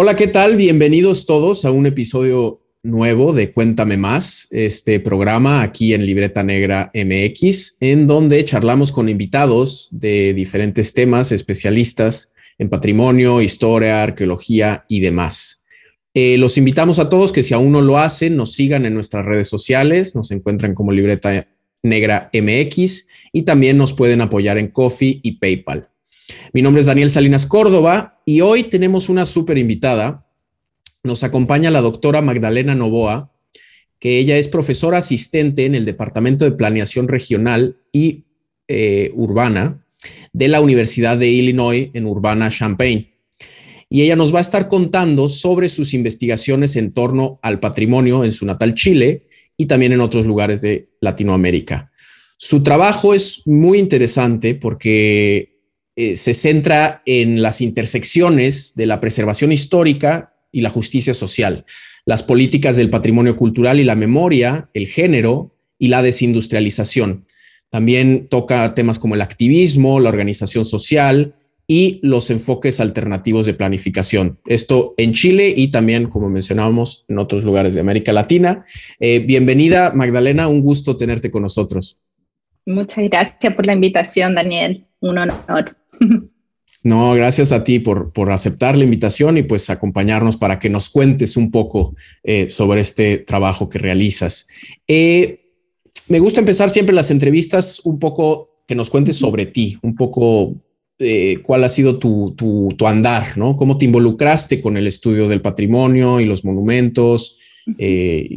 Hola, ¿qué tal? Bienvenidos todos a un episodio nuevo de Cuéntame Más, este programa aquí en Libreta Negra MX, en donde charlamos con invitados de diferentes temas, especialistas en patrimonio, historia, arqueología y demás. Eh, los invitamos a todos que si aún no lo hacen, nos sigan en nuestras redes sociales, nos encuentran como Libreta Negra MX y también nos pueden apoyar en Coffee y PayPal. Mi nombre es Daniel Salinas Córdoba y hoy tenemos una súper invitada. Nos acompaña la doctora Magdalena Novoa, que ella es profesora asistente en el Departamento de Planeación Regional y eh, Urbana de la Universidad de Illinois en Urbana-Champaign. Y ella nos va a estar contando sobre sus investigaciones en torno al patrimonio en su natal Chile y también en otros lugares de Latinoamérica. Su trabajo es muy interesante porque eh, se centra en las intersecciones de la preservación histórica y la justicia social, las políticas del patrimonio cultural y la memoria, el género y la desindustrialización. También toca temas como el activismo, la organización social y los enfoques alternativos de planificación. Esto en Chile y también, como mencionábamos, en otros lugares de América Latina. Eh, bienvenida, Magdalena, un gusto tenerte con nosotros. Muchas gracias por la invitación, Daniel. Un honor. No, gracias a ti por, por, aceptar la invitación y pues acompañarnos para que nos cuentes un poco eh, sobre este trabajo que realizas. Eh, me gusta empezar siempre las entrevistas un poco que nos cuentes sobre ti, un poco eh, cuál ha sido tu, tu, tu, andar, ¿no? Cómo te involucraste con el estudio del patrimonio y los monumentos,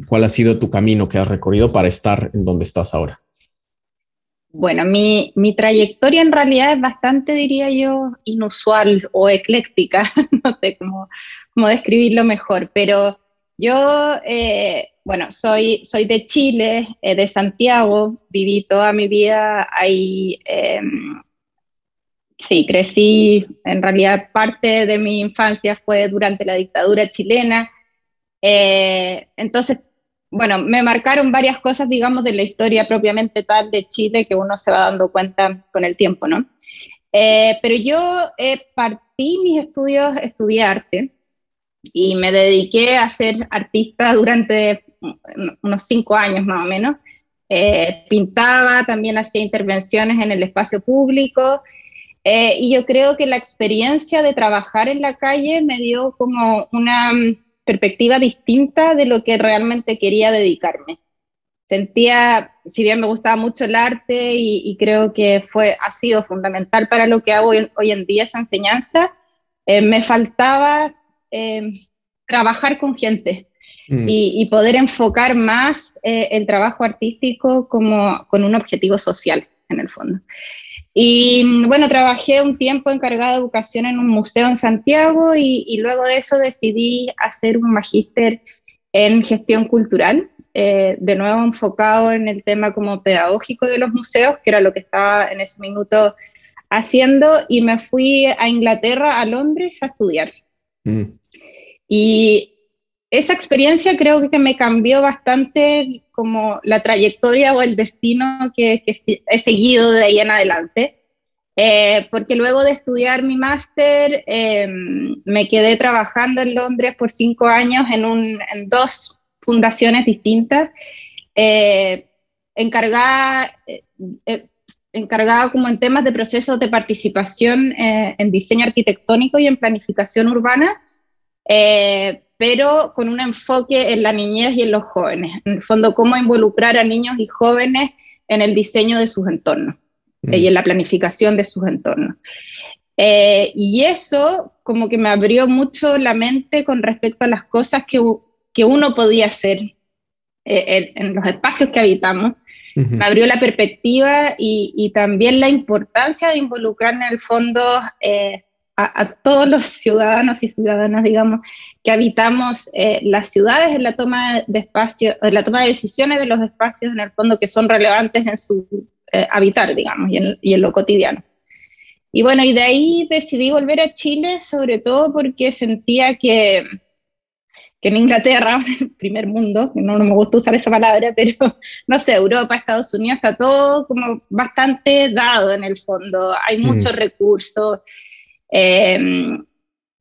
cuál ha sido tu camino que has recorrido para estar en donde estás ahora. Bueno, mi, mi, trayectoria en realidad es bastante, diría yo, inusual o ecléctica, no sé cómo, cómo, describirlo mejor, pero yo, eh, bueno, soy, soy de Chile, eh, de Santiago, viví toda mi vida ahí, eh, sí, crecí, en realidad parte de mi infancia fue durante la dictadura chilena, eh, entonces bueno, me marcaron varias cosas, digamos, de la historia propiamente tal de Chile que uno se va dando cuenta con el tiempo, ¿no? Eh, pero yo eh, partí mis estudios, estudié arte y me dediqué a ser artista durante unos cinco años más o menos. Eh, pintaba, también hacía intervenciones en el espacio público y yo creo que la experiencia de trabajar en la calle me dio como una perspectiva distinta de lo que realmente quería dedicarme. Sentía, si bien me gustaba mucho el arte y, creo que fue, ha sido fundamental para lo que hago hoy, en día esa enseñanza, eh, me faltaba eh, trabajar con gente mm. y, poder enfocar más eh, el trabajo artístico como con un objetivo social, en el fondo. Y bueno, trabajé un tiempo encargada de educación en un museo en Santiago y, luego de eso decidí hacer un magíster en gestión cultural, eh, de nuevo enfocado en el tema como pedagógico de los museos, que era lo que estaba en ese minuto haciendo, y me fui a Inglaterra, a Londres, a estudiar. Mm. Y esa experiencia creo que me cambió bastante como la trayectoria o el destino que, he seguido de ahí en adelante. Eh, porque luego de estudiar mi máster em, me quedé trabajando en Londres por cinco años en, dos fundaciones distintas, eh, encargada, eh, encargada como en temas de procesos de participación en diseño arquitectónico y en planificación urbana pero con un enfoque en la niñez y en los jóvenes. En el fondo, cómo involucrar a niños y jóvenes en el diseño de sus entornos eh, y en la planificación de sus entornos. Eh, y eso como que me abrió mucho la mente con respecto a las cosas que, que uno podía hacer eh, en, los espacios que habitamos. Me abrió la perspectiva y, y, también la importancia de involucrar en el fondo a, todos los ciudadanos y ciudadanas, digamos, que habitamos eh, las ciudades en la toma de espacio, en la toma de decisiones de los espacios en el fondo que son relevantes en su eh, habitar, digamos, y en, y en, lo cotidiano. Y bueno, y de ahí decidí volver a Chile, sobre todo porque sentía que, que en Inglaterra, primer mundo, no, no me gusta usar esa palabra, pero no sé, Europa, Estados Unidos, está todo como bastante dado en el fondo, hay muchos mm. recursos, Em,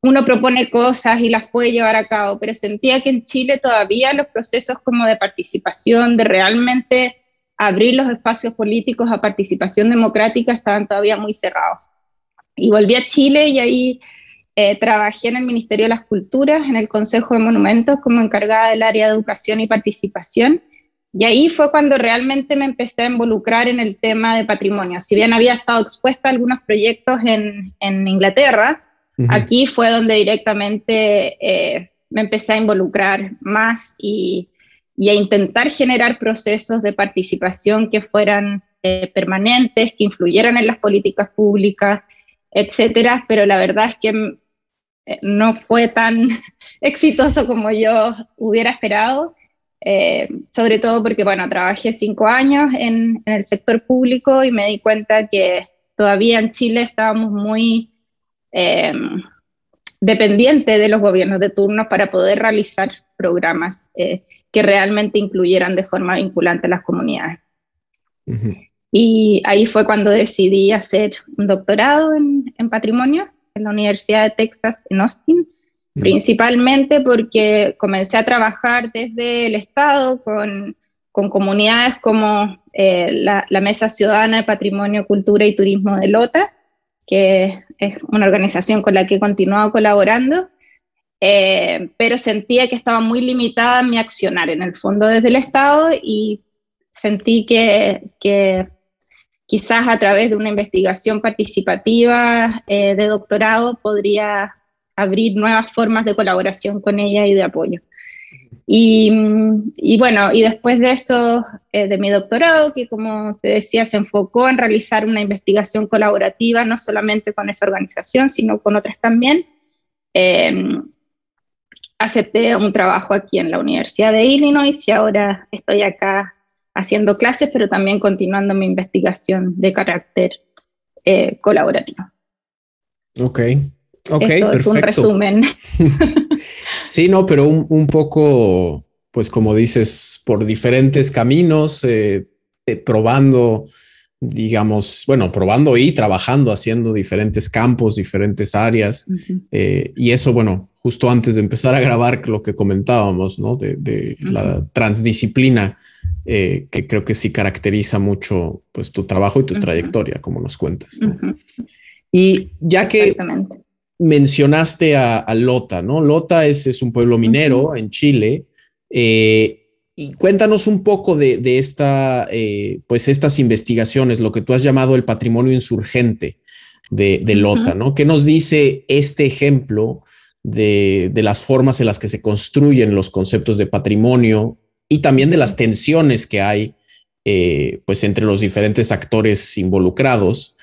uno propone cosas y las puede llevar a cabo, pero sentía que en Chile todavía los procesos como de participación, de realmente abrir los espacios políticos a participación democrática estaban todavía muy cerrados. Y volví a Chile y ahí eh, trabajé en el Ministerio de las Culturas, en el Consejo de Monumentos, como encargada del área de educación y participación. Y ahí fue cuando realmente me empecé a involucrar en el tema de patrimonio. Si bien había estado expuesta a algunos proyectos en, en Inglaterra, Aquí fue donde directamente eh, me empecé a involucrar más y, a intentar generar procesos de participación que fueran eh, permanentes, que influyeran en las políticas públicas, etcétera. Pero la verdad es que eh, no fue tan exitoso como yo hubiera esperado. Sobre todo porque, bueno, trabajé cinco años en, en, el sector público y me di cuenta que todavía en Chile estábamos muy eh, dependiente de los gobiernos de turno para poder realizar programas eh, que realmente incluyeran de forma vinculante a las comunidades. Y ahí fue cuando decidí hacer un doctorado en, patrimonio en la Universidad de Texas en Austin, principalmente porque comencé a trabajar desde el Estado con, comunidades como eh, la, Mesa Ciudadana de Patrimonio, Cultura y Turismo de Lota, que es una organización con la que he continuado colaborando, eh, pero sentía que estaba muy limitada mi accionar en el fondo desde el Estado y sentí que, quizás a través de una investigación participativa eh, de doctorado podría abrir nuevas formas de colaboración con ella y de apoyo. Y, bueno, y después de eso, eh, de mi doctorado, que como te decía, se enfocó en realizar una investigación colaborativa, no solamente con esa organización, sino con otras también, em, acepté un trabajo aquí en la Universidad de Illinois y ahora estoy acá haciendo clases, pero también continuando mi investigación de carácter eh, colaborativo. Ok, ok. Eso es un resumen. Sí, no, pero un, poco, pues como dices, por diferentes caminos, eh, eh, probando, digamos, bueno, probando y trabajando, haciendo diferentes campos, diferentes áreas. Eh, y eso, bueno, justo antes de empezar a grabar lo que comentábamos, ¿no? De, la transdisciplina, que creo que sí caracteriza mucho, pues, tu trabajo y tu trayectoria, como nos cuentas. Y ya que mencionaste a, Lota, ¿no? Lota es, un pueblo minero en Chile. Eh, y cuéntanos un poco de, esta, eh, pues estas investigaciones, lo que tú has llamado el patrimonio insurgente de, Lota, ¿no? ¿Qué nos dice este ejemplo de, las formas en las que se construyen los conceptos de patrimonio y también de las tensiones que hay, eh, pues entre los diferentes actores involucrados?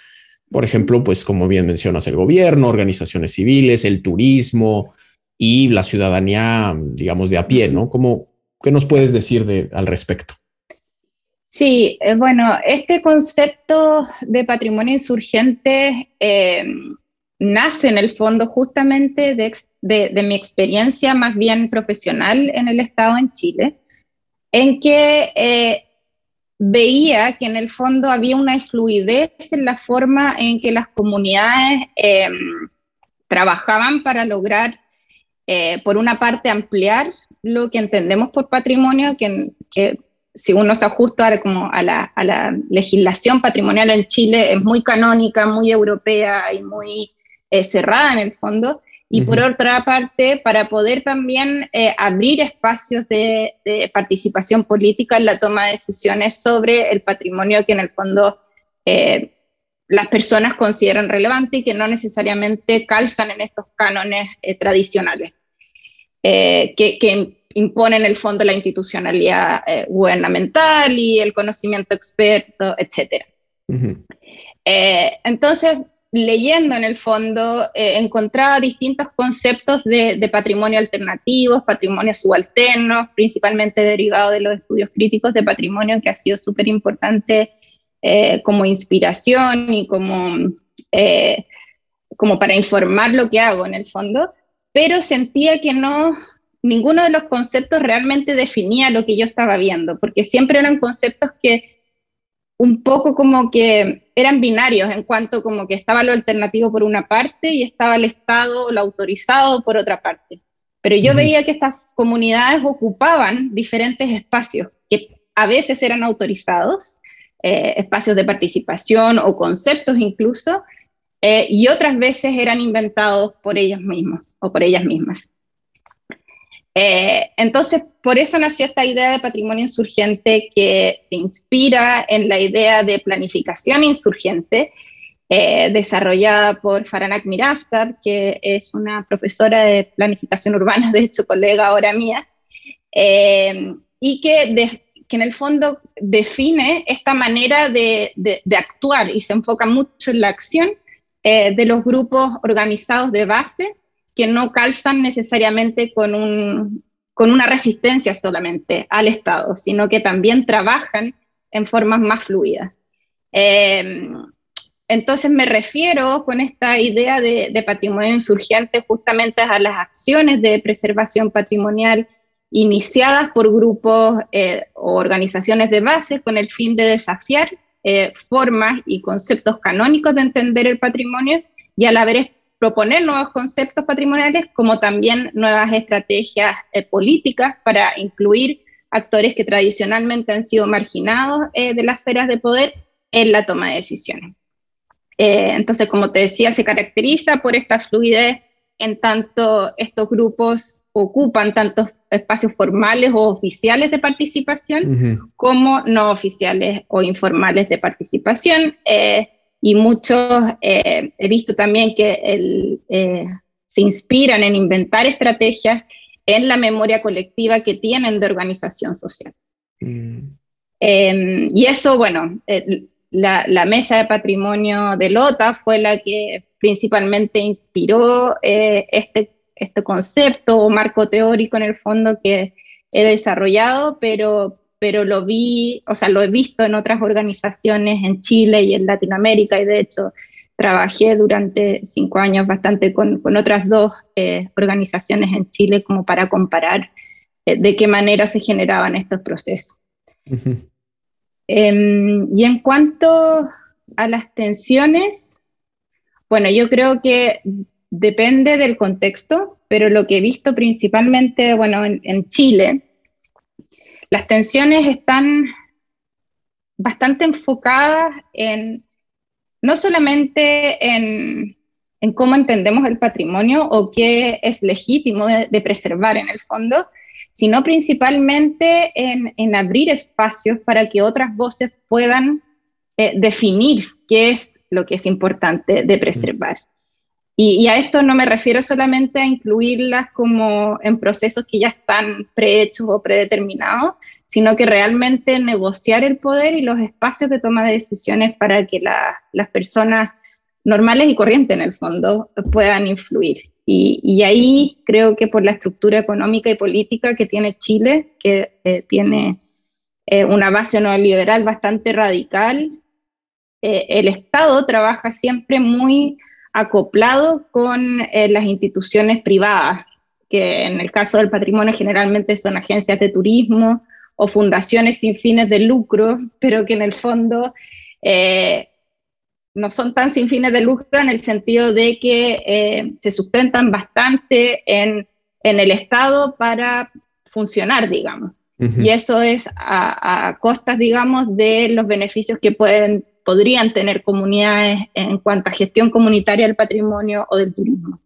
Por ejemplo, pues como bien mencionas, el gobierno, organizaciones civiles, el turismo y la ciudadanía, digamos, de a pie, ¿no? ¿Cómo, ¿Qué nos puedes decir de, al respecto? Sí, eh, bueno, este concepto de patrimonio insurgente eh, nace en el fondo justamente de, mi experiencia más bien profesional en el Estado en Chile, en que eh, veía que en el fondo había una fluidez en la forma en que las comunidades em, trabajaban para lograr, eh, por una parte, ampliar lo que entendemos por patrimonio, que, si uno se ajusta como a la, a la, legislación patrimonial en Chile es muy canónica, muy europea y muy eh, cerrada en el fondo, y por otra parte, para poder también eh, abrir espacios de, participación política en la toma de decisiones sobre el patrimonio que en el fondo eh, las personas consideran relevante y que no necesariamente calzan en estos cánones eh, tradicionales, que, imponen en el fondo la institucionalidad gubernamental y el conocimiento experto, etc. entonces, leyendo en el fondo, eh, encontraba distintos conceptos de, patrimonio alternativos, patrimonio subalternos, principalmente derivado de los estudios críticos de patrimonio, que ha sido súper importante eh, como inspiración y como, eh, como para informar lo que hago en el fondo, pero sentía que no, ninguno de los conceptos realmente definía lo que yo estaba viendo, porque siempre eran conceptos que un poco como que eran binarios en cuanto como que estaba lo alternativo por una parte y estaba el Estado, lo autorizado por otra parte. Pero yo veía que estas comunidades ocupaban diferentes espacios que a veces eran autorizados, eh, espacios de participación o conceptos incluso, eh, y otras veces eran inventados por ellos mismos o por ellas mismas. Eh, entonces, por eso nació esta idea de patrimonio insurgente que se inspira en la idea de planificación insurgente, eh, desarrollada por Faranak Mirastad, que es una profesora de planificación urbana, de hecho, colega ahora mía, eh, y que, en el fondo define esta manera de, actuar y se enfoca mucho en la acción de los grupos organizados de base que no calzan necesariamente con, un, con una resistencia solamente al Estado, sino que también trabajan en formas más fluidas. Em, entonces me refiero con esta idea de, patrimonio insurgente justamente a las acciones de preservación patrimonial iniciadas por grupos eh, o organizaciones de base con el fin de desafiar eh, formas y conceptos canónicos de entender el patrimonio y a la vez proponer nuevos conceptos patrimoniales como también nuevas estrategias eh, políticas para incluir actores que tradicionalmente han sido marginados eh, de las esferas de poder en la toma de decisiones. Eh, entonces, como te decía, se caracteriza por esta fluidez en tanto estos grupos ocupan tantos espacios formales o oficiales de participación como no oficiales o informales de participación y muchos eh, he visto también que eh, se inspiran en inventar estrategias en la memoria colectiva que tienen de organización social. Mm. Em, y eso, bueno, la, mesa de patrimonio de Lota fue la que principalmente inspiró eh, este, este concepto o marco teórico en el fondo que he desarrollado, pero pero lo vi, o sea, lo he visto en otras organizaciones en Chile y en Latinoamérica y de hecho trabajé durante cinco años bastante con, con otras dos eh, organizaciones en Chile como para comparar eh, de qué manera se generaban estos procesos. Em, y en cuanto a las tensiones, bueno, yo creo que depende del contexto, pero lo que he visto principalmente, bueno, en, en Chile, las tensiones están bastante enfocadas en no solamente en, cómo entendemos el patrimonio o qué es legítimo de, preservar en el fondo, sino principalmente en, abrir espacios para que otras voces puedan eh, definir qué es lo que es importante de preservar. Y, a esto no me refiero solamente a incluirlas como en procesos que ya están prehechos o predeterminados, sino que realmente negociar el poder y los espacios de toma de decisiones para que las personas normales y corrientes en el fondo puedan influir. Y, ahí creo que por la estructura económica y política que tiene Chile, que eh, tiene eh, una base neoliberal bastante radical, eh, el Estado trabaja siempre muy acoplado con eh, las instituciones privadas, que en el caso del patrimonio generalmente son agencias de turismo o fundaciones sin fines de lucro, pero que en el fondo eh, no son tan sin fines de lucro en el sentido de que eh, se sustentan bastante en, el Estado para funcionar, digamos. Y eso es a, a, costas, digamos, de los beneficios que pueden podrían tener comunidades en cuanto a gestión comunitaria del patrimonio o del turismo.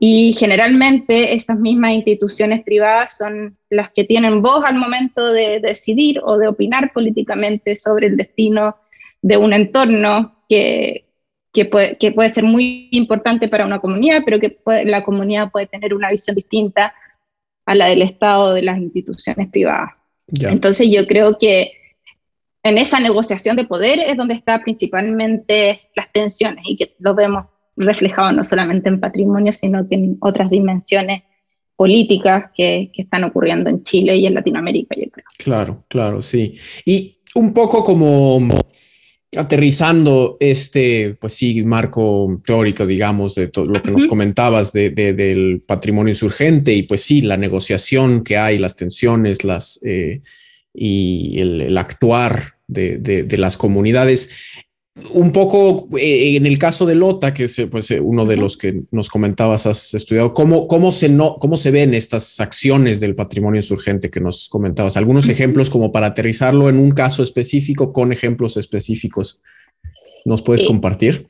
Y generalmente esas mismas instituciones privadas son las que tienen voz al momento de decidir o de opinar políticamente sobre el destino de un entorno que, que, puede, que puede, ser muy importante para una comunidad, pero que la comunidad puede tener una visión distinta a la del Estado o de las instituciones privadas. Entonces yo creo que en esa negociación de poder es donde está principalmente las tensiones y que lo vemos reflejado no solamente en patrimonio, sino que en otras dimensiones políticas que, que, están ocurriendo en Chile y en Latinoamérica, yo creo. Claro, claro, sí. Y un poco como aterrizando este, pues sí, marco teórico, digamos, de todo lo que nos comentabas de, del patrimonio insurgente y pues sí, la negociación que hay, las tensiones, las... Eh, y el, actuar de, las comunidades. Un poco eh, en el caso de Lota, que es pues, uno de los que nos comentabas, has estudiado, ¿cómo, cómo, se no, ¿cómo se ven estas acciones del patrimonio insurgente que nos comentabas? Algunos ejemplos como para aterrizarlo en un caso específico con ejemplos específicos. ¿Nos puedes compartir?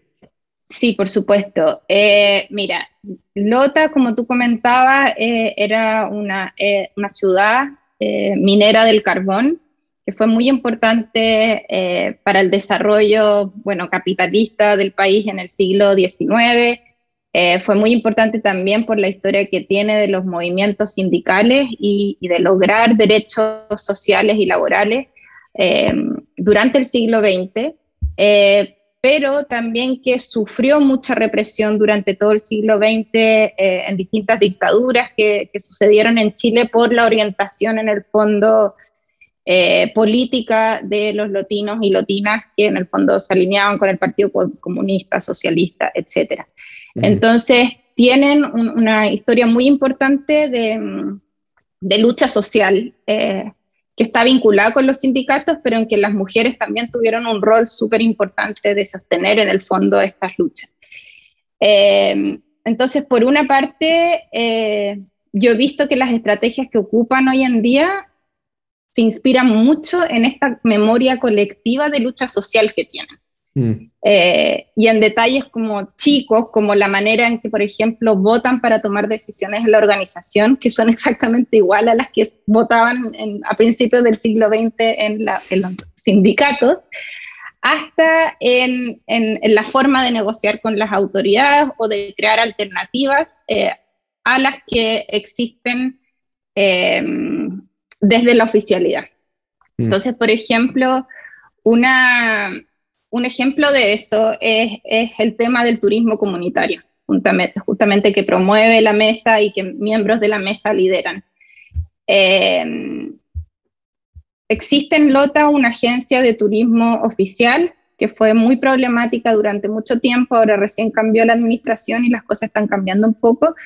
Sí, por supuesto. Eh, mira, Lota, como tú comentabas, eh, era una, eh, una ciudad minera del carbón que fue muy importante para el desarrollo, bueno, capitalista del país en el siglo XIX. fue muy importante también por la historia que tiene de los movimientos sindicales y, y de lograr derechos sociales y laborales durante el siglo XX pero también que sufrió mucha represión durante todo el siglo XX eh, en distintas dictaduras que, sucedieron en Chile por la orientación en el fondo eh, política de los lotinos y lotinas que en el fondo se alineaban con el Partido Comunista, Socialista, etc. Entonces, tienen una historia muy importante de, de lucha social. Eh, que está vinculada con los sindicatos, pero en que las mujeres también tuvieron un rol súper importante de sostener en el fondo estas luchas. Eh, entonces, por una parte, eh, yo he visto que las estrategias que ocupan hoy en día se inspiran mucho en esta memoria colectiva de lucha social que tienen. Mm. Eh, y en detalles como chicos, como la manera en que, por ejemplo, votan para tomar decisiones en la organización, que son exactamente igual a las que votaban a principios del siglo XX en, los sindicatos, hasta en, la forma de negociar con las autoridades o de crear alternativas eh, a las que existen eh, desde la oficialidad. Mm. Entonces, por ejemplo, una, un ejemplo de eso es, el tema del turismo comunitario, justamente, que promueve la mesa y que miembros de la mesa lideran. Eh, existe en Lota una agencia de turismo oficial que fue muy problemática durante mucho tiempo, ahora recién cambió la administración y las cosas están cambiando un poco,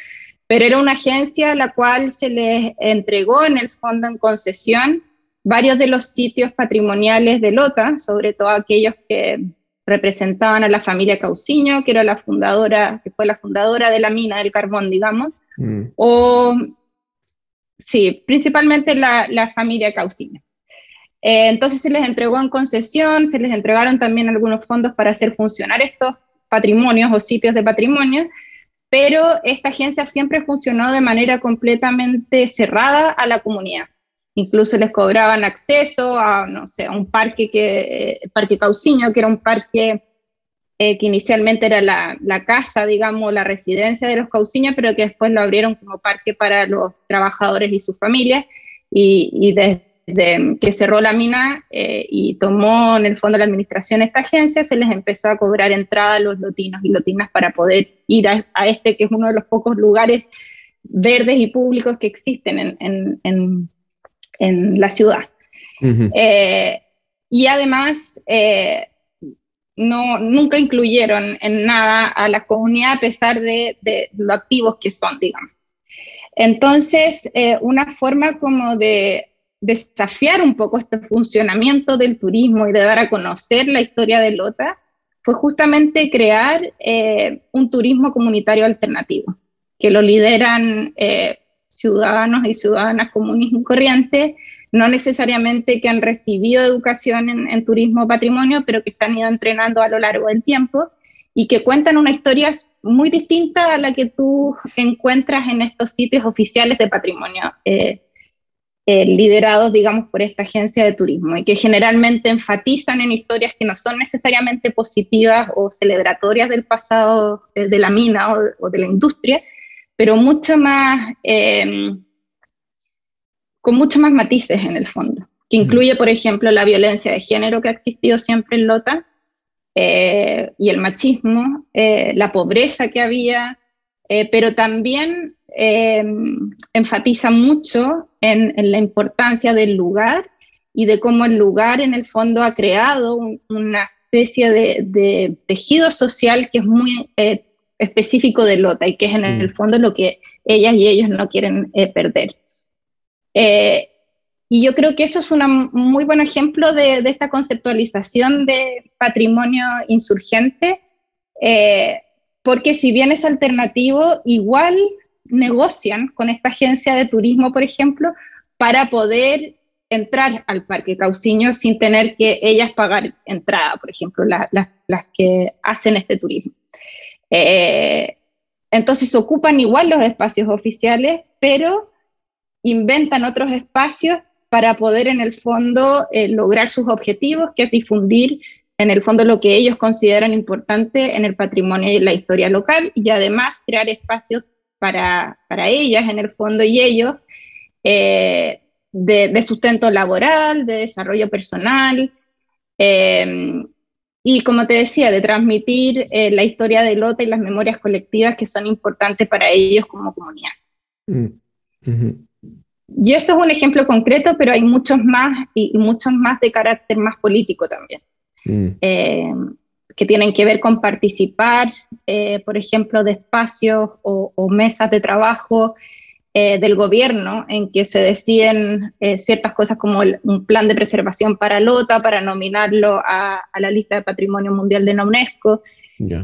pero era una agencia a la cual se les entregó en el fondo en concesión varios de los sitios patrimoniales de Lota, sobre todo aquellos que representaban a la familia Cauciño, que era la fundadora, que fue la fundadora de la mina del carbón, digamos, mm. o sí, principalmente la, familia Cauciño. Eh, entonces se les entregó en concesión, se les entregaron también algunos fondos para hacer funcionar estos patrimonios o sitios de patrimonio, pero esta agencia siempre funcionó de manera completamente cerrada a la comunidad. Incluso les cobraban acceso a, no sé, a un parque, que, Parque Cauciño, que era un parque eh, que inicialmente era la, la, casa, digamos, la residencia de los Cauciños, pero que después lo abrieron como parque para los trabajadores y sus familias. Y, y desde que cerró la mina eh, y tomó en el fondo la administración esta agencia, se les empezó a cobrar entrada a los lotinos y lotinas para poder ir a, este, que es uno de los pocos lugares verdes y públicos que existen en, en, en en la ciudad. Eh, y además, eh, no, nunca incluyeron en nada a la comunidad a pesar de, lo activos que son, digamos. Entonces, eh, una forma como de desafiar un poco este funcionamiento del turismo y de dar a conocer la historia de Lota fue justamente crear un turismo comunitario alternativo, que lo lideran ciudadanos y ciudadanas comunes y corrientes, no necesariamente que han recibido educación en, turismo patrimonio, pero que se han ido entrenando a lo largo del tiempo y que cuentan una historia muy distinta a la que tú encuentras en estos sitios oficiales de patrimonio, eh, eh, liderados, digamos, por esta agencia de turismo, y que generalmente enfatizan en historias que no son necesariamente positivas o celebratorias del pasado eh, de la mina o de la industria, pero mucho más, eh, con mucho más matices en el fondo, que incluye, por ejemplo, la violencia de género que ha existido siempre en Lota, eh, y el machismo, eh, la pobreza que había, pero también enfatiza mucho en, la importancia del lugar y de cómo el lugar en el fondo ha creado una especie de, de, tejido social que es muy específico de Lota y que es en el mm. fondo lo que ellas y ellos no quieren eh, perder. Eh, y yo creo que eso es un muy buen ejemplo de, esta conceptualización de patrimonio insurgente, eh, porque si bien es alternativo, igual negocian con esta agencia de turismo, por ejemplo, para poder entrar al Parque Cauciño sin tener que ellas pagar entrada, por ejemplo, las que hacen este turismo. Eh, entonces ocupan igual los espacios oficiales, pero inventan otros espacios para poder en el fondo eh, lograr sus objetivos, que es difundir en el fondo lo que ellos consideran importante en el patrimonio y la historia local y además crear espacios para, para ellas en el fondo y ellos eh, de, sustento laboral, de desarrollo personal. Y como te decía, de transmitir eh, la historia de Lota y las memorias colectivas que son importantes para ellos como comunidad. Mm, y eso es un ejemplo concreto, pero hay muchos más y, muchos más de carácter más político también, mm. eh, que tienen que ver con participar, por ejemplo, de espacios o, o mesas de trabajo eh, del gobierno en que se deciden eh, ciertas cosas como un plan de preservación para Lota, para nominarlo a, la lista de Patrimonio Mundial de la UNESCO.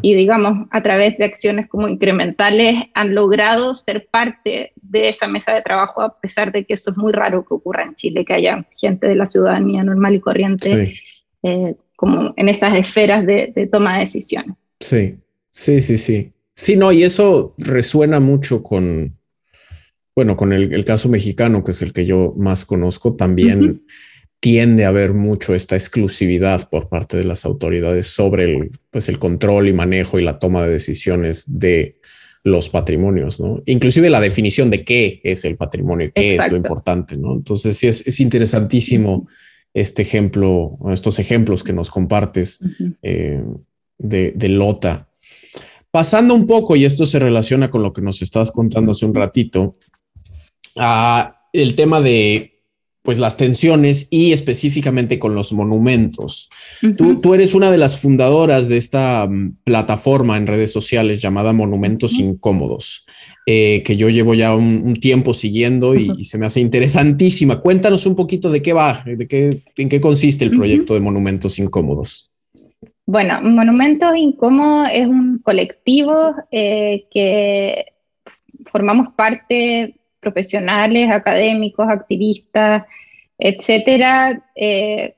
Y digamos, a través de acciones como incrementales han logrado ser parte de esa mesa de trabajo, a pesar de que eso es muy raro que ocurra en Chile, que haya gente de la ciudadanía normal y corriente eh, como en esas esferas de, de toma de decisiones. Sí, sí, sí, sí. Sí, no, y eso resuena mucho con, bueno, con el, caso mexicano, que es el que yo más conozco, también tiende a haber mucho esta exclusividad por parte de las autoridades sobre el, pues el control y manejo y la toma de decisiones de los patrimonios, ¿no? Inclusive la definición de qué es el patrimonio, qué es lo importante, ¿no? Entonces sí es, interesantísimo este ejemplo, estos ejemplos que nos compartes eh, de, de Lota. Pasando un poco, y esto se relaciona con lo que nos estabas contando hace un ratito, el tema de pues las tensiones y específicamente con los monumentos. tú, eres una de las fundadoras de esta mm, plataforma en redes sociales llamada Monumentos Incómodos, eh, que yo llevo ya un, tiempo siguiendo y, se me hace interesantísima. Cuéntanos un poquito de qué va, de qué, en qué consiste el proyecto de Monumentos Incómodos. Bueno, Monumentos Incómodos es un colectivo eh, que formamos parte profesionales, académicos, activistas, etcétera, eh,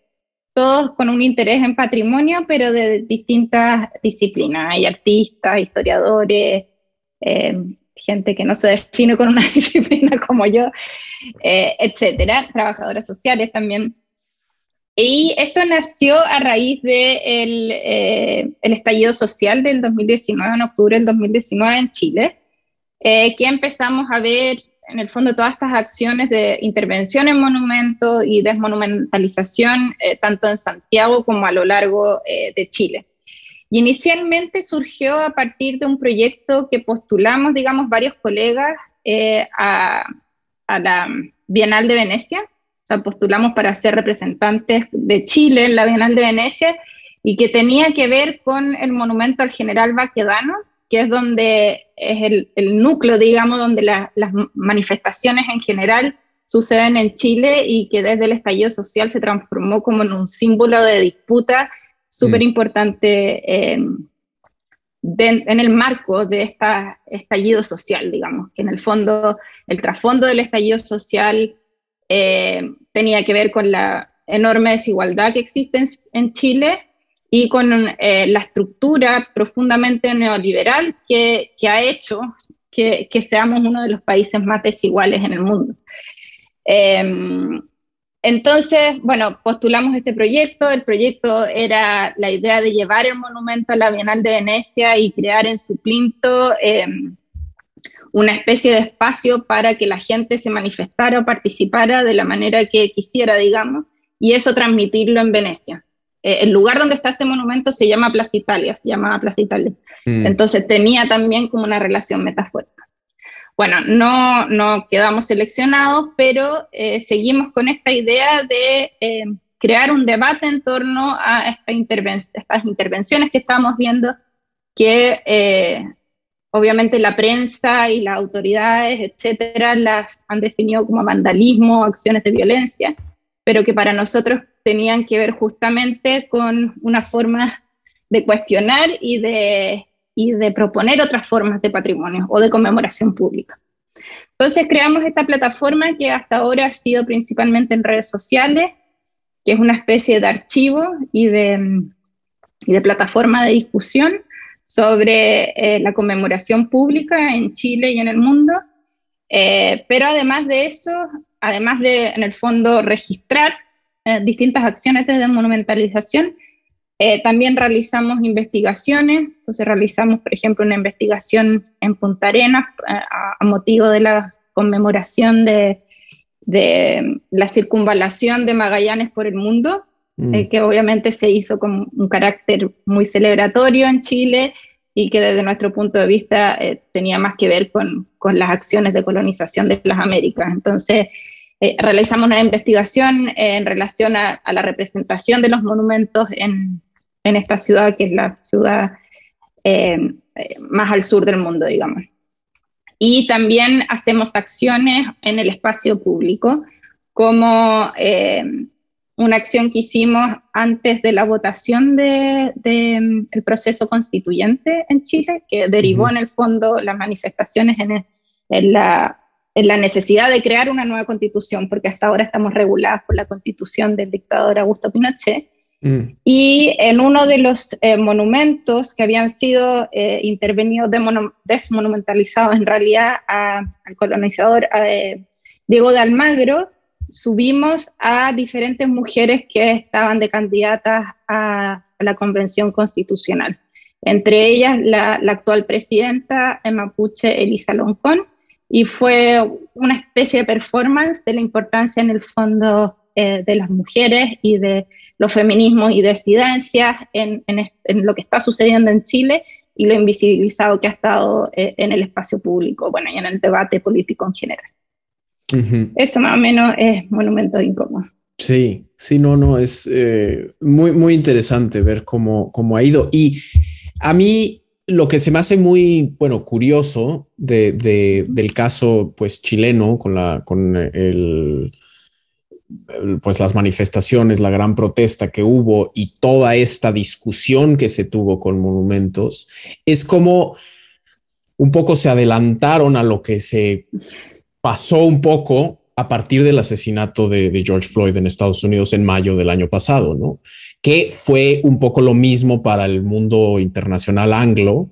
todos con un interés en patrimonio, pero de distintas disciplinas. Hay artistas, historiadores, eh, gente que no se define con una disciplina como yo, eh, etcétera, trabajadoras sociales también. Y esto nació a raíz del de el estallido social del 2019, en octubre del 2019 en Chile, que empezamos a ver en el fondo todas estas acciones de intervención en monumentos y desmonumentalización, eh, tanto en Santiago como a lo largo eh, de Chile. Y inicialmente surgió a partir de un proyecto que postulamos, digamos, varios colegas eh, a, a, la Bienal de Venecia. O sea, postulamos para ser representantes de Chile en la Bienal de Venecia y que tenía que ver con el monumento al general Baquedano, que es donde es el, núcleo, digamos, donde las manifestaciones en general suceden en Chile y que desde el estallido social se transformó como en un símbolo de disputa súper importante en el marco de este estallido social, digamos, que en el fondo, el trasfondo del estallido social eh, tenía que ver con la enorme desigualdad que existe en Chile y con eh, la estructura profundamente neoliberal que, ha hecho que, que, seamos uno de los países más desiguales en el mundo. Em, entonces, bueno, postulamos este proyecto. El proyecto era la idea de llevar el monumento a la Bienal de Venecia y crear en su plinto em, una especie de espacio para que la gente se manifestara o participara de la manera que quisiera, digamos, y eso transmitirlo en Venecia. Eh, el lugar donde está este monumento se llama Plaza Italia, se llamaba Plaza Italia. Mm. Entonces tenía también como una relación metafórica. Bueno, no, no quedamos seleccionados, pero eh, seguimos con esta idea de eh, crear un debate en torno a esta estas intervenciones que estamos viendo que obviamente la prensa y las autoridades, etcétera, las han definido como vandalismo, acciones de violencia, pero que para nosotros tenían que ver justamente con una forma de cuestionar y de, y de proponer otras formas de patrimonio o de conmemoración pública. Entonces creamos esta plataforma que hasta ahora ha sido principalmente en redes sociales, que es una especie de archivo y de, y de plataforma de discusión sobre eh, la conmemoración pública en Chile y en el mundo. Eh, pero además de eso, además de, en el fondo, registrar eh, distintas acciones de monumentalización, también realizamos investigaciones. Entonces realizamos, por ejemplo, una investigación en Punta Arenas a, motivo de la conmemoración de, de la circunvalación de Magallanes por el mundo, mm. eh, que obviamente se hizo con un carácter muy celebratorio en Chile y que desde nuestro punto de vista eh, tenía más que ver con, con, las acciones de colonización de las Américas. Entonces, eh, realizamos una investigación en relación a, a, la representación de los monumentos en, en, esta ciudad, que es la ciudad más al sur del mundo, digamos. Y también hacemos acciones en el espacio público, como eh, una acción que hicimos antes de la votación del de, el proceso constituyente en Chile, que derivó en el fondo las manifestaciones en, en, la, en, la, necesidad de crear una nueva constitución, porque hasta ahora estamos reguladas por la constitución del dictador Augusto Pinochet. Mm. Y en uno de los eh, monumentos que habían sido eh, intervenidos, desmonumentalizados en realidad al colonizador eh, Diego de Almagro, subimos a diferentes mujeres que estaban de candidatas a, la convención constitucional. Entre ellas la, actual presidenta mapuche, Elisa Loncón, y fue una especie de performance de la importancia en el fondo de las mujeres y de los feminismos y disidencias en, en, lo que está sucediendo en Chile y lo invisibilizado que ha estado eh, en el espacio público, bueno, y en el debate político en general. Eso más o menos es Monumento Incómodo. Sí, sí, no, no, es eh, muy, muy interesante ver cómo, cómo ha ido. Y a mí lo que se me hace muy, bueno, curioso de, de, del caso, pues, chileno con la, con el, pues las manifestaciones, la gran protesta que hubo y toda esta discusión que se tuvo con monumentos, es como un poco se adelantaron a lo que se pasó un poco a partir del asesinato de, George Floyd en Estados Unidos en mayo del año pasado, ¿no? Que fue un poco lo mismo para el mundo internacional anglo,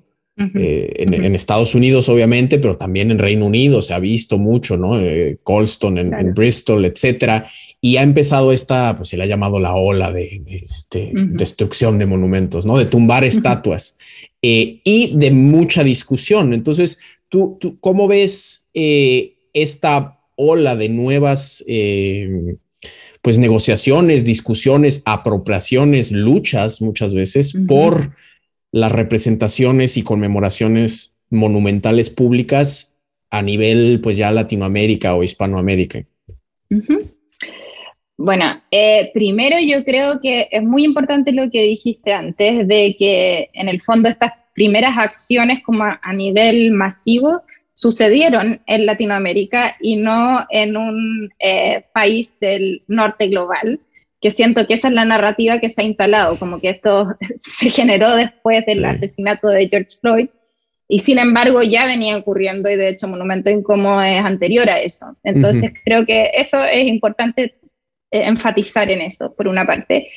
eh, en, Estados Unidos, obviamente, pero también en Reino Unido se ha visto mucho, ¿no? Eh, Colston, en, Bristol, etcétera. Y ha empezado esta, pues se le ha llamado la ola de, este, destrucción de monumentos, ¿no? De tumbar estatuas eh, y de mucha discusión. Entonces, ¿tú, tú cómo ves esta ola de nuevas pues negociaciones, discusiones, apropiaciones, luchas muchas veces por las representaciones y conmemoraciones monumentales públicas a nivel, pues ya Latinoamérica o Hispanoamérica? Bueno, eh, primero yo creo que es muy importante lo que dijiste antes, de que en el fondo estas primeras acciones como a, nivel masivo sucedieron en Latinoamérica y no en un eh, país del norte global que siento que esa es la narrativa que se ha instalado, como que esto se generó después del asesinato de George Floyd, y sin embargo ya venía ocurriendo y de hecho Monumento Incómodo es anterior a eso. Entonces creo que eso es importante eh, enfatizar en eso, por una parte.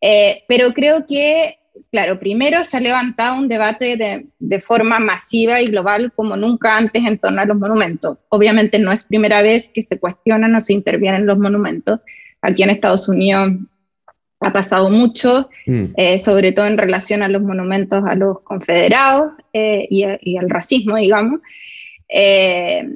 Eh, pero creo que, claro, primero se ha levantado un debate de, de, forma masiva y global como nunca antes en torno a los monumentos. Obviamente no es primera vez que se cuestionan o se intervienen los monumentos, Aquí en Estados Unidos ha pasado mucho, mm. eh, sobre todo en relación a los monumentos a los confederados eh, y, al racismo, digamos. Eh,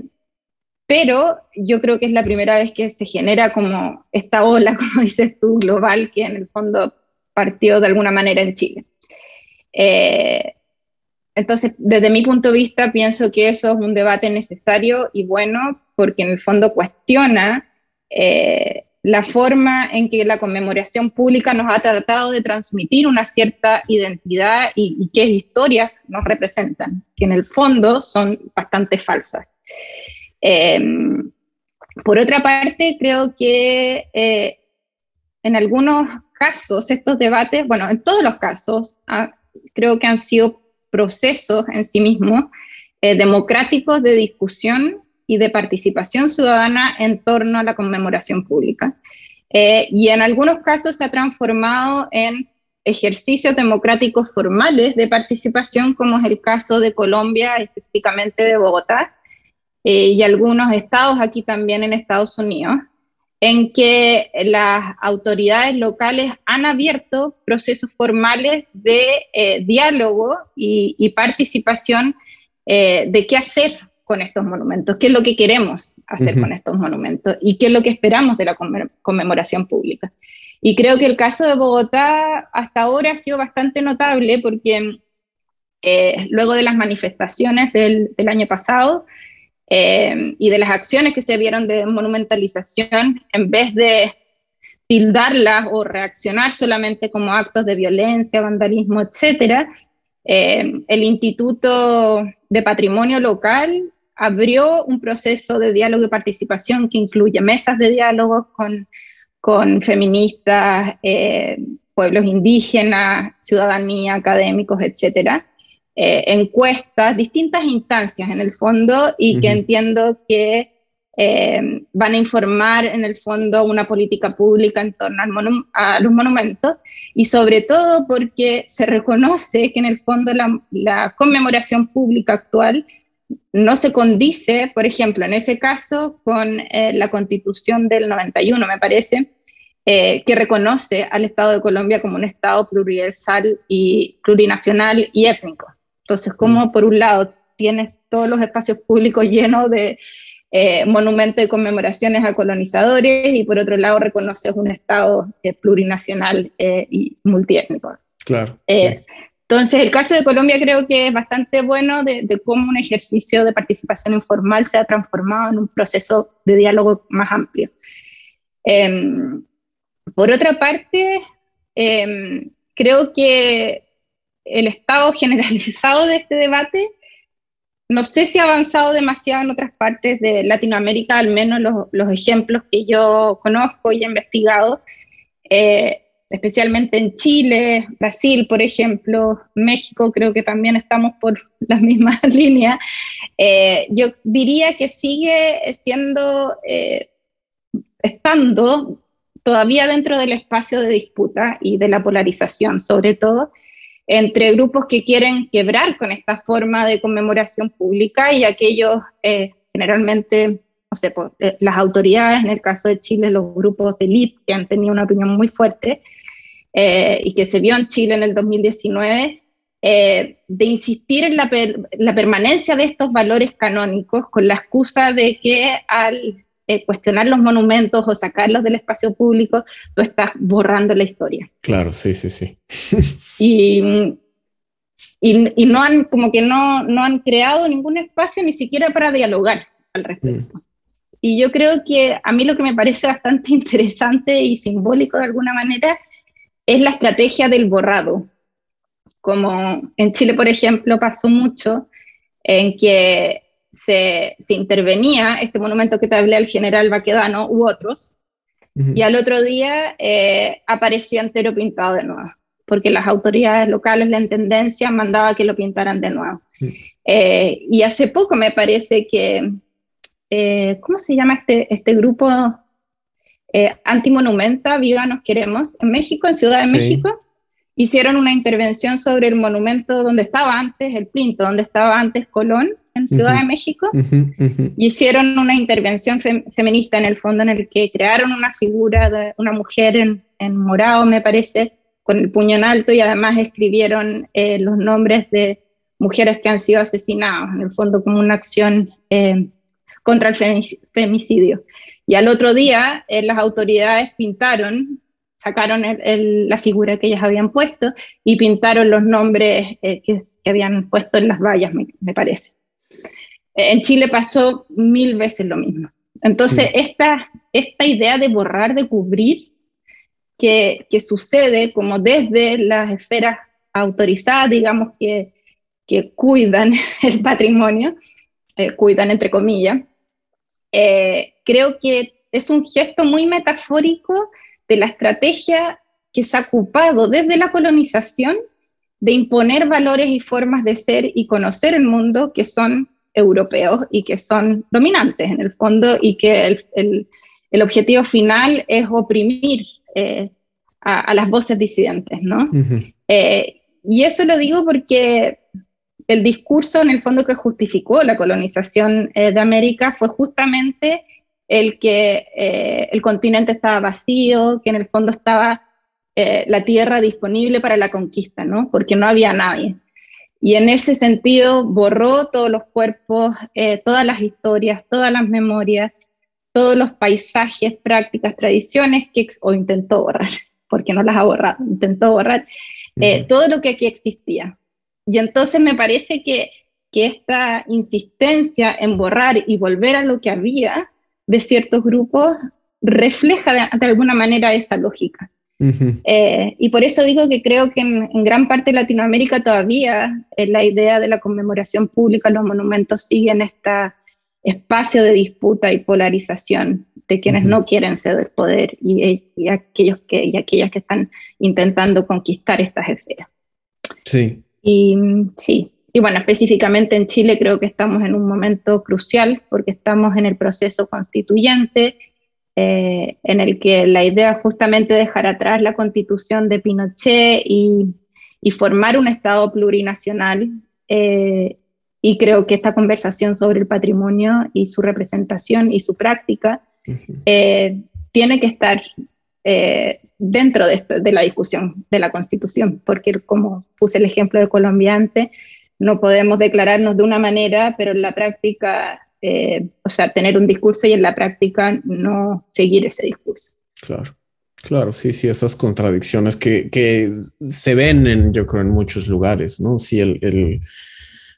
pero yo creo que es la primera vez que se genera como esta ola, como dices tú, global, que en el fondo partió de alguna manera en Chile. entonces, desde mi punto de vista, pienso que eso es un debate necesario y bueno, porque en el fondo cuestiona la forma en que la conmemoración pública nos ha tratado de transmitir una cierta identidad y, qué historias nos representan, que en el fondo son bastante falsas. Em, por otra parte, creo que eh, en algunos casos estos debates, bueno, en todos los casos, ah, creo que han sido procesos en sí mismos eh, democráticos de discusión y de participación ciudadana en torno a la conmemoración pública. Eh, y en algunos casos se ha transformado en ejercicios democráticos formales de participación, como es el caso de Colombia, específicamente de Bogotá, eh, y algunos estados aquí también en Estados Unidos, en que las autoridades locales han abierto procesos formales de eh, diálogo y, participación de qué hacer con estos monumentos, qué es lo que queremos hacer con estos monumentos y qué es lo que esperamos de la conmemoración pública. Y creo que el caso de Bogotá hasta ahora ha sido bastante notable porque eh, luego de las manifestaciones del, año pasado eh, y de las acciones que se vieron de monumentalización, en vez de tildarlas o reaccionar solamente como actos de violencia, vandalismo, etcétera, eh, el Instituto de Patrimonio Local abrió un proceso de diálogo y participación que incluye mesas de diálogo con, con feministas, eh, pueblos indígenas, ciudadanía, académicos, etcétera, eh, encuestas, distintas instancias en el fondo y que entiendo que eh, van a informar en el fondo una política pública en torno a los monumentos y sobre todo porque se reconoce que en el fondo la, la conmemoración pública actual no se condice, por ejemplo, en ese caso, con eh, la constitución del 91, me parece, eh, que reconoce al Estado de Colombia como un Estado pluriversal y plurinacional y étnico. Entonces, como mm. por un lado tienes todos los espacios públicos llenos de eh, monumentos y conmemoraciones a colonizadores y por otro lado reconoces un Estado plurinacional y multiétnico. Claro. Entonces, el caso de Colombia creo que es bastante bueno de, cómo un ejercicio de participación informal se ha transformado en un proceso de diálogo más amplio. Em, por otra parte, em, creo que el estado generalizado de este debate, no sé si ha avanzado demasiado en otras partes de Latinoamérica, al menos los, ejemplos que yo conozco y he investigado, eh, especialmente en Chile, Brasil, por ejemplo, México, creo que también estamos por las mismas líneas. Eh, yo diría que sigue siendo, eh, estando todavía dentro del espacio de disputa y de la polarización, sobre todo entre grupos que quieren quebrar con esta forma de conmemoración pública y aquellos eh, generalmente, no sé, las autoridades, en el caso de Chile, los grupos de élite que han tenido una opinión muy fuerte, eh, y que se vio en Chile en el 2019, eh, de insistir en la, permanencia de estos valores canónicos con la excusa de que al eh, cuestionar los monumentos o sacarlos del espacio público, tú estás borrando la historia. Claro, sí, sí, sí. y, y, no han, como que no, no han creado ningún espacio ni siquiera para dialogar al respecto. Mm. Y yo creo que a mí lo que me parece bastante interesante y simbólico de alguna manera es la estrategia del borrado. Como en Chile, por ejemplo, pasó mucho en que se, intervenía este monumento que te hablé al general Baquedano u otros, y al otro día eh, aparecía entero pintado de nuevo, porque las autoridades locales, la intendencia, mandaba que lo pintaran de nuevo. Eh, y hace poco me parece que, eh, ¿cómo se llama este, este grupo eh, Antimonumenta, Viva Nos Queremos, en México, en Ciudad de México, hicieron una intervención sobre el monumento donde estaba antes el Plinto, donde estaba antes Colón, en Ciudad de México, y hicieron una intervención feminista en el fondo en el que crearon una figura de una mujer en, morado, me parece, con el puño en alto y además escribieron eh, los nombres de mujeres que han sido asesinadas, en el fondo como una acción eh, contra el femicidio. Y al otro día eh, las autoridades pintaron, sacaron la figura que ellas habían puesto y pintaron los nombres eh, que, habían puesto en las vallas, me, parece. Eh, en Chile pasó mil veces lo mismo. Entonces, esta, esta idea de borrar, de cubrir, que, que, sucede como desde las esferas autorizadas, digamos, que, que cuidan el patrimonio, eh, cuidan entre comillas, eh, creo que es un gesto muy metafórico de la estrategia que se ha ocupado desde la colonización de imponer valores y formas de ser y conocer el mundo que son europeos y que son dominantes en el fondo y que el, el, objetivo final es oprimir eh, a, las voces disidentes, ¿no? Eh, y eso lo digo porque el discurso en el fondo que justificó la colonización eh, de América fue justamente el que el continente estaba vacío, que en el fondo estaba la tierra disponible para la conquista, ¿no? Porque no había nadie. Y en ese sentido borró todos los cuerpos, eh, todas las historias, todas las memorias, todos los paisajes, prácticas, tradiciones, que, o intentó borrar, porque no las ha borrado, intentó borrar eh, todo lo que aquí existía. Y entonces me parece que, que esta insistencia en borrar y volver a lo que había de ciertos grupos refleja de alguna manera esa lógica. Eh, y por eso digo que creo que en, gran parte de Latinoamérica todavía eh, la idea de la conmemoración pública, los monumentos siguen este espacio de disputa y polarización de quienes no quieren ceder poder y, aquellos que, y aquellas que están intentando conquistar estas esferas. Sí. Y sí, y bueno, específicamente en Chile creo que estamos en un momento crucial porque estamos en el proceso constituyente eh, en el que la idea justamente dejar atrás la constitución de Pinochet y, formar un Estado plurinacional. Eh, y creo que esta conversación sobre el patrimonio y su representación y su práctica eh, tiene que estar dentro de, de, la discusión de la Constitución, porque como puse el ejemplo de Colombia antes, no podemos declararnos de una manera, pero en la práctica eh, o sea, tener un discurso y en la práctica no seguir ese discurso. Claro. Claro, sí, sí, esas contradicciones que, que se ven en, yo creo, en muchos lugares, ¿no? Sí, el, el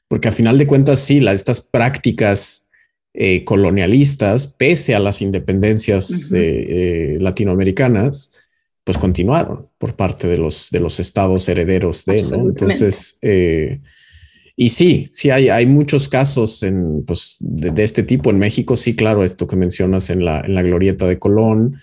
porque a final de cuentas, sí, la, estas prácticas eh, colonialistas, pese a las independencias eh, latinoamericanas, pues continuaron por parte de los, de los estados herederos de, ¿no? Entonces, y sí, sí hay, hay muchos casos en, pues, de, este tipo en México. Sí, claro, esto que mencionas en la, en la glorieta de Colón.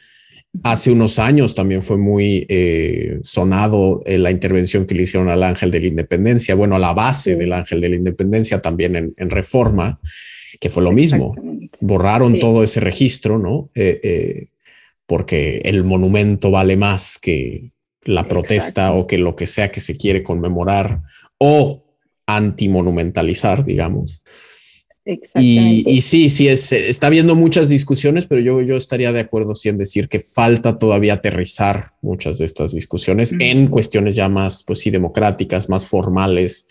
Hace unos años también fue muy eh, sonado eh, la intervención que le hicieron al Ángel de la Independencia, bueno, a la base del Ángel de la Independencia también en, Reforma, que fue lo mismo. Borraron todo ese registro, ¿no? Eh, porque el monumento vale más que la protesta o que lo que sea que se quiere conmemorar o antimonumentalizar, digamos. Y, y, sí, sí, es, está habiendo muchas discusiones, pero yo, yo estaría de acuerdo sí en decir que falta todavía aterrizar muchas de estas discusiones en cuestiones ya más, pues sí, democráticas, más formales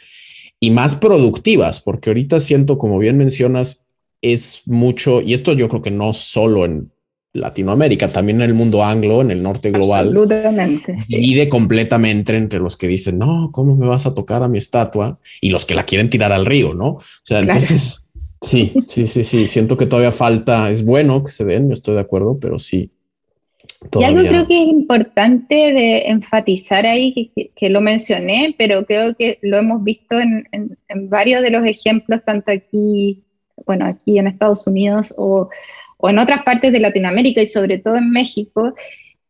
y más productivas, porque ahorita siento, como bien mencionas, es mucho, y esto yo creo que no solo en Latinoamérica, también en el mundo anglo, en el norte global, Absolutamente, divide completamente entre los que dicen, no, ¿cómo me vas a tocar a mi estatua? Y los que la quieren tirar al río, ¿no? O sea, entonces, sí, sí, sí, sí, siento que todavía falta, es bueno que se den, yo estoy de acuerdo, pero sí. Y algo creo que es importante de enfatizar ahí, que, lo mencioné, pero creo que lo hemos visto en, en varios de los ejemplos, tanto aquí, bueno, aquí en Estados Unidos o o en otras partes de Latinoamérica y sobre todo en México,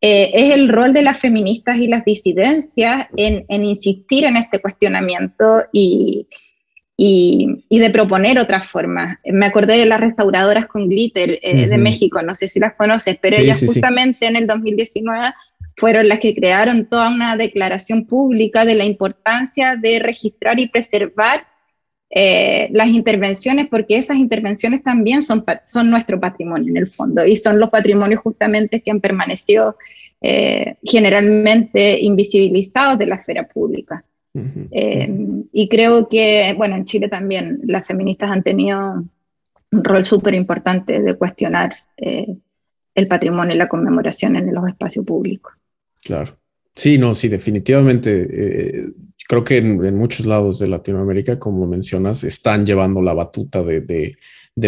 eh, es el rol de las feministas y las disidencias en, insistir en este cuestionamiento y, y, de proponer otras formas. Me acordé de las restauradoras con glitter eh, de México, no sé si las conoces, pero ellas justamente en el 2019 fueron las que crearon toda una declaración pública de la importancia de registrar y preservar eh, las intervenciones, porque esas intervenciones también son, son nuestro patrimonio en el fondo y son los patrimonios justamente que han permanecido eh, generalmente invisibilizados de la esfera pública. Eh, y creo que, bueno, en Chile también las feministas han tenido un rol súper importante de cuestionar el patrimonio y la conmemoración en los espacios públicos. Claro. Sí, no, sí, definitivamente creo que en, muchos lados de Latinoamérica, como mencionas, están llevando la batuta de,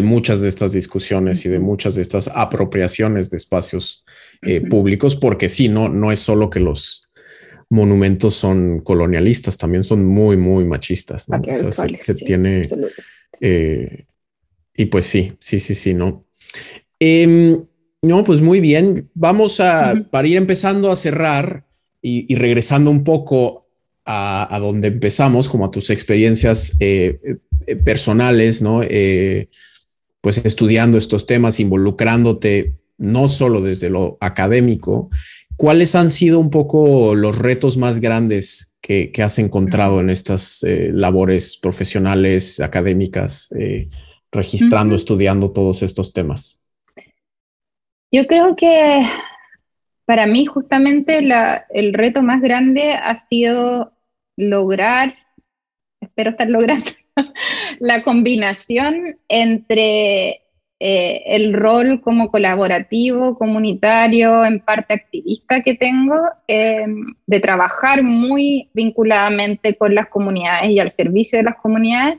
muchas de estas discusiones y de muchas de estas apropiaciones de espacios eh, públicos, porque sí, no, no es solo que los monumentos son colonialistas, también son muy, muy machistas. ¿no? O sea, se, tiene... Eh, y pues sí, sí, sí, sí, no. Em, no, pues muy bien. Vamos a, para ir empezando a cerrar y, regresando un poco a, donde empezamos, como a tus experiencias eh, eh, personales, ¿no? pues estudiando estos temas, involucrándote no solo desde lo académico, ¿cuáles han sido un poco los retos más grandes que, has encontrado en estas eh, labores profesionales, académicas, eh, registrando, estudiando todos estos temas? Yo creo que para mí justamente el reto más grande ha sido lograr, espero estar logrando, la combinación entre eh, el rol como colaborativo, comunitario, en parte activista que tengo, eh, de trabajar muy vinculadamente con las comunidades y al servicio de las comunidades,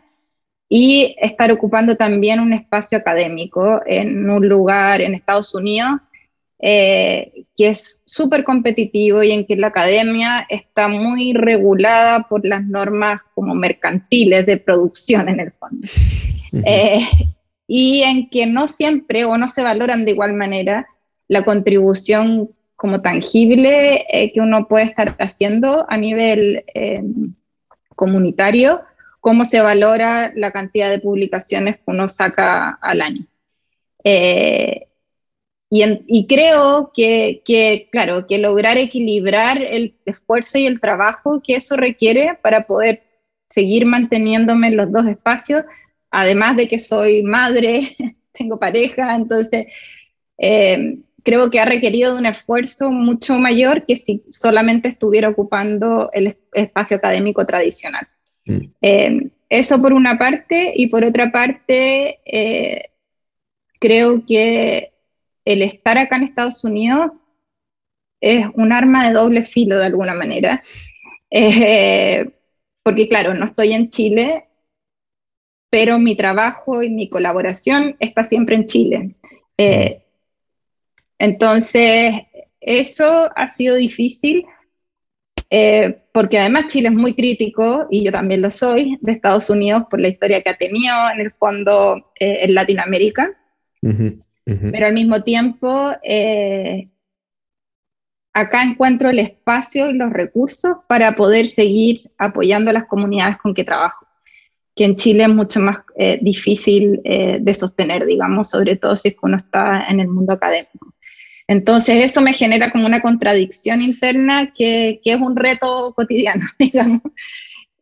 y estar ocupando también un espacio académico en un lugar en Estados Unidos eh, que es súper competitivo y en que la academia está muy regulada por las normas como mercantiles de producción en el fondo y en que no siempre o no se valoran de igual manera la contribución como tangible eh, que uno puede estar haciendo a nivel em, comunitario, cómo se valora la cantidad de publicaciones que uno saca al año. Eh, y, creo que, que, claro, que lograr equilibrar el esfuerzo y el trabajo que eso requiere para poder seguir manteniéndome en los dos espacios además de que soy madre, tengo pareja, entonces eh, creo que ha requerido de un esfuerzo mucho mayor que si solamente estuviera ocupando el espacio académico tradicional. Mm. Eh, eso por una parte, y por otra parte, eh, creo que el estar acá en Estados Unidos es un arma de doble filo de alguna manera. porque claro, no estoy en Chile, pero mi trabajo y mi colaboración está siempre en Chile. Eh, entonces, eso ha sido difícil, eh, porque además Chile es muy crítico, y yo también lo soy, de Estados Unidos por la historia que ha tenido en el fondo eh, en Latinoamérica, pero al mismo tiempo, acá encuentro el espacio y los recursos para poder seguir apoyando a las comunidades con que trabajo que en Chile es mucho más eh, difícil eh, de sostener, digamos, sobre todo si uno está en el mundo académico. Entonces eso me genera como una contradicción interna que, que es un reto cotidiano, digamos,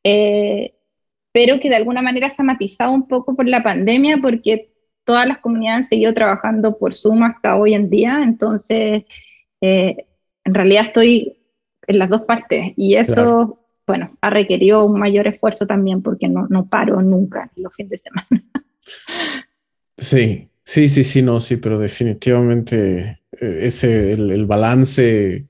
eh, pero que de alguna manera se ha matizado un poco por la pandemia porque todas las comunidades han seguido trabajando por Zoom hasta hoy en día, entonces en realidad estoy en las dos partes y eso bueno, ha requerido un mayor esfuerzo también porque no, no paro nunca los fines de semana. Sí, sí, sí, sí, no, sí, pero definitivamente eh, ese, el, balance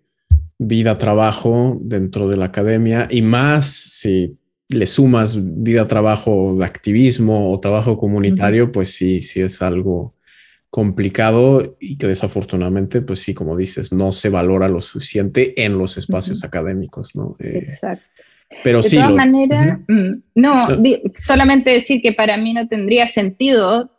vida-trabajo dentro de la academia y más si le sumas vida-trabajo de activismo o trabajo comunitario, pues sí, sí es algo complicado y que desafortunadamente, pues sí, como dices, no se valora lo suficiente en los espacios académicos, ¿no? Eh, Exacto. Pero de todas maneras, mm, no, solamente decir que para mí no tendría sentido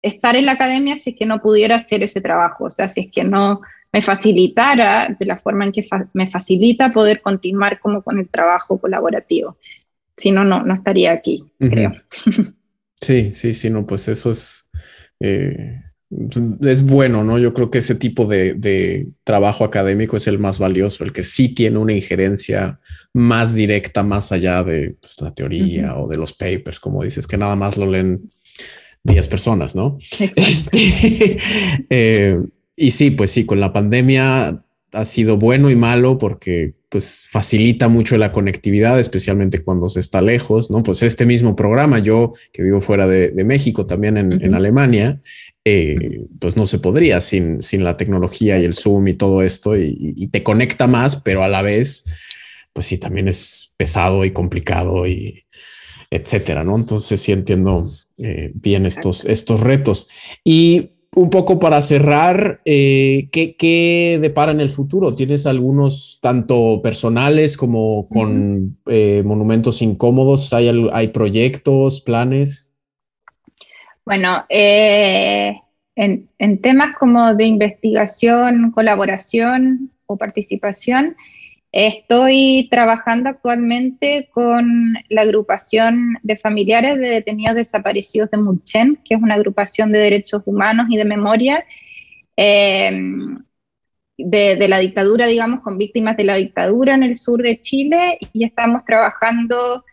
estar en la academia si es que no pudiera hacer ese trabajo, o sea, si es que no me facilitara de la forma en que me facilita poder continuar como con el trabajo colaborativo. Si no, no, no estaría aquí, creo. Sí, sí, sí, no, pues eso es, eh, es bueno, ¿no? Yo creo que ese tipo de, trabajo académico es el más valioso, el que sí tiene una injerencia más directa, más allá de pues, la teoría o de los papers, como dices, que nada más lo leen 10 personas, ¿no? Este, eh, y sí, pues sí, con la pandemia ha sido bueno y malo porque pues facilita mucho la conectividad, especialmente cuando se está lejos, ¿no? Pues este mismo programa, yo que vivo fuera de, México, también en, Alemania, eh, pues no se podría sin, sin la tecnología y el Zoom y todo esto, y, te conecta más, pero a la vez pues sí, también es pesado y complicado y etcétera, ¿no? Entonces sí entiendo eh, bien estos, estos retos. Y un poco para cerrar, eh, ¿qué, depara en el futuro? ¿Tienes algunos tanto personales como con eh, monumentos incómodos? ¿Hay, ¿Hay proyectos, planes? Bueno, en, en, temas como de investigación, colaboración o participación, Estoy trabajando actualmente con la agrupación de familiares de detenidos desaparecidos de Mulchen, que es una agrupación de derechos humanos y de memoria em, de, la dictadura, digamos, con víctimas de la dictadura en el sur de Chile y estamos trabajando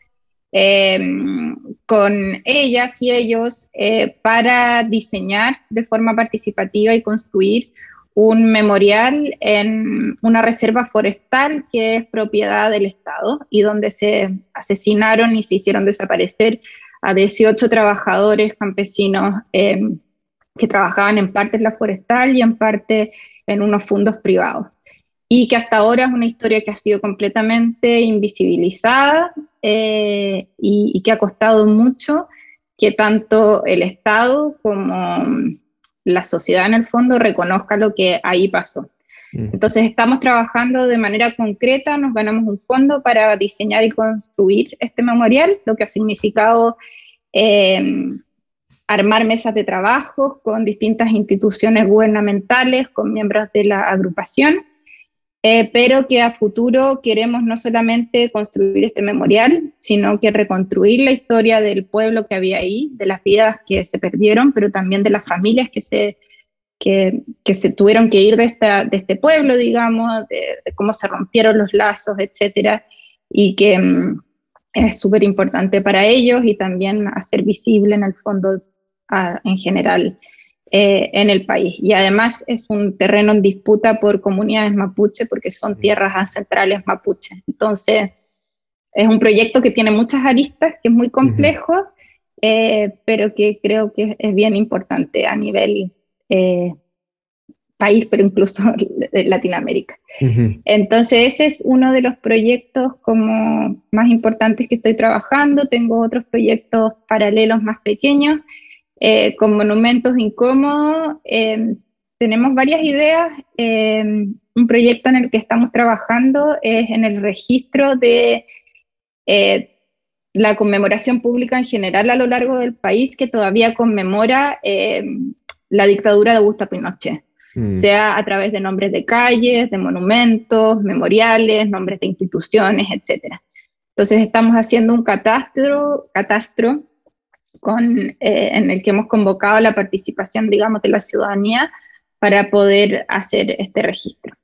em, con ellas y ellos eh, para diseñar de forma participativa y construir un memorial en una reserva forestal que es propiedad del Estado y donde se asesinaron y se hicieron desaparecer a 18 trabajadores campesinos eh, que trabajaban en parte en la forestal y en parte en unos fondos privados. Y que hasta ahora es una historia que ha sido completamente invisibilizada eh, y, y que ha costado mucho que tanto el Estado como la sociedad en el fondo reconozca lo que ahí pasó. Mm. Entonces estamos trabajando de manera concreta, nos ganamos un fondo para diseñar y construir este memorial, lo que ha significado em, armar mesas de trabajo con distintas instituciones gubernamentales, con miembros de la agrupación, eh, pero que a futuro queremos no solamente construir este memorial, sino que reconstruir la historia del pueblo que había ahí, de las vidas que se perdieron, pero también de las familias que se, que, que se tuvieron que ir de, esta, de este pueblo, digamos, de, cómo se rompieron los lazos, etcétera, y que mm, es súper importante para ellos y también hacer visible en el fondo en general eh, en el país. Y además es un terreno en disputa por comunidades mapuche porque son tierras ancestrales mapuche. Entonces, es un proyecto que tiene muchas aristas, que es muy complejo, eh, pero que creo que es bien importante a nivel eh, país, pero incluso Latinoamérica. Entonces, ese es uno de los proyectos como más importantes que estoy trabajando. Tengo otros proyectos paralelos más pequeños eh, con monumentos incómodos. Eh, tenemos varias ideas. Eh, un proyecto en el que estamos trabajando es en el registro de la conmemoración pública en general a lo largo del país que todavía conmemora la dictadura de Augusto Pinochet. Mm. sea a través de nombres de calles, de monumentos, memoriales, nombres de instituciones, etc. Entonces estamos haciendo un catastro, catastro con, eh, en el que hemos convocado la participación, digamos, de la ciudadanía para poder hacer este registro.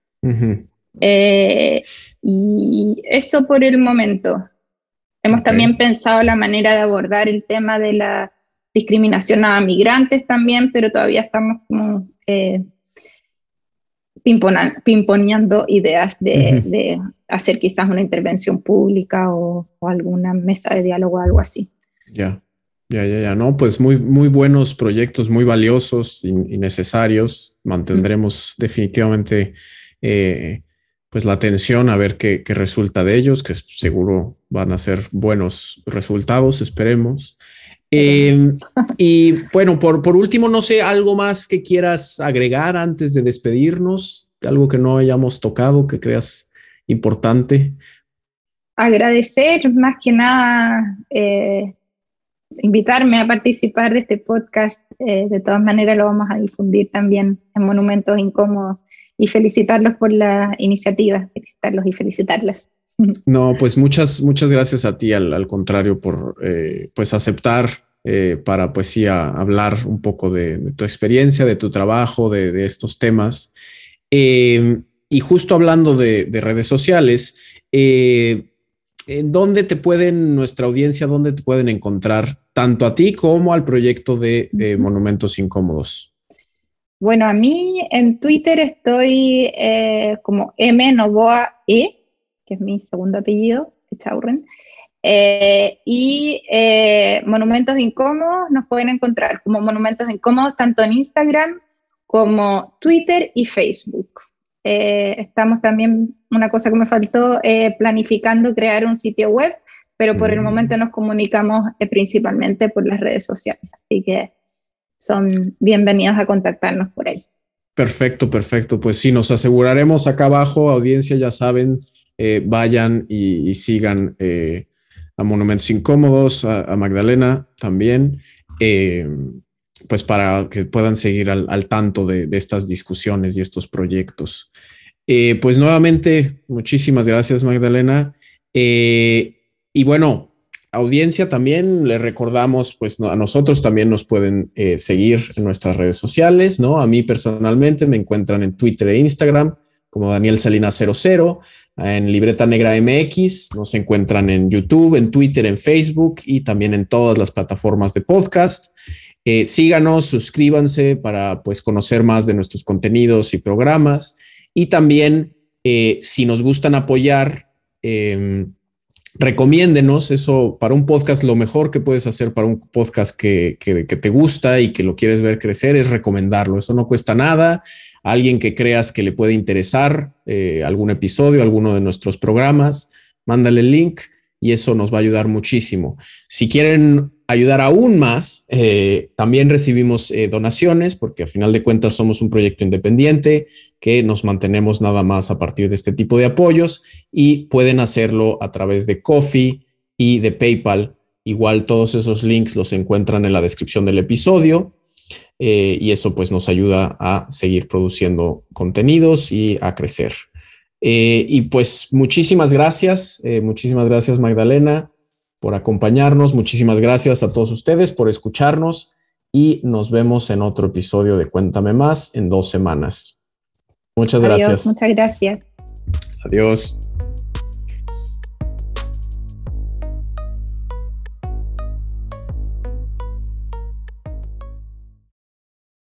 Eh, y eso por el momento. Hemos también pensado la manera de abordar el tema de la discriminación a migrantes también, pero todavía estamos como eh, pimponeando ideas de, hacer quizás una intervención pública o, o, alguna mesa de diálogo o algo así. Ya. Ya, ya, ya, no, pues muy, muy buenos proyectos, muy valiosos y, necesarios. Mantendremos definitivamente eh, pues la atención a ver qué, resulta de ellos, que seguro van a ser buenos resultados, esperemos. Em, y bueno, por, por último, no sé, algo más que quieras agregar antes de despedirnos, algo que no hayamos tocado, que creas importante. Agradecer más que nada eh, invitarme a participar de este podcast. Eh, de todas maneras lo vamos a difundir también en Monumentos Incómodos y felicitarlos por la iniciativa, felicitarlos y felicitarlas. No, pues muchas, muchas gracias a ti, al, contrario, por eh, pues aceptar eh, para pues sí hablar un poco de, tu experiencia, de tu trabajo, de, estos temas. y justo hablando de, de redes sociales, ¿en dónde te pueden, nuestra audiencia, dónde te pueden encontrar tanto a ti como al proyecto de Monumentos Incómodos? Bueno, a mí en Twitter estoy eh, como M Novoa E, que es mi segundo apellido, Chaurren. Eh, y eh, Monumentos Incómodos nos pueden encontrar como Monumentos Incómodos tanto en Instagram como Twitter y Facebook. eh, estamos también, una cosa que me faltó, eh, planificando crear un sitio web, pero por el mm. momento nos comunicamos eh, principalmente por las redes sociales, así que son bienvenidos a contactarnos por ahí. Perfecto, perfecto. Pues sí, nos aseguraremos acá abajo, audiencia, ya saben, vayan y, sigan a Monumentos Incómodos, a, Magdalena también pues para que puedan seguir al, tanto de, estas discusiones y estos proyectos. Eh, pues nuevamente, muchísimas gracias Magdalena. Eh, y bueno, audiencia también le recordamos, pues a nosotros también nos pueden eh, seguir en nuestras redes sociales, ¿no? A mí personalmente me encuentran en Twitter e Instagram como Daniel Salinas 00, en Libreta Negra MX, nos encuentran en YouTube, en Twitter, en Facebook y también en todas las plataformas de podcast. Eh, síganos, suscríbanse para pues, conocer más de nuestros contenidos y programas. Y también, eh, si nos gustan apoyar, em, recomiéndenos. Eso para un podcast, lo mejor que puedes hacer para un podcast que, te gusta y que lo quieres ver crecer es recomendarlo. Eso no cuesta nada. alguien que creas que le puede interesar eh, algún episodio, alguno de nuestros programas, mándale el link y eso nos va a ayudar muchísimo. Si quieren ayudar aún más, eh, también recibimos eh, donaciones porque a final de cuentas somos un proyecto independiente que nos mantenemos nada más a partir de este tipo de apoyos y pueden hacerlo a través de Coffee y de PayPal. Igual todos esos links los encuentran en la descripción del episodio eh, y eso pues nos ayuda a seguir produciendo contenidos y a crecer. Y pues muchísimas gracias, muchísimas gracias Magdalena por acompañarnos. Muchísimas gracias a todos ustedes por escucharnos y nos vemos en otro episodio de Cuéntame más en dos semanas. Muchas gracias. Muchas gracias. Adiós.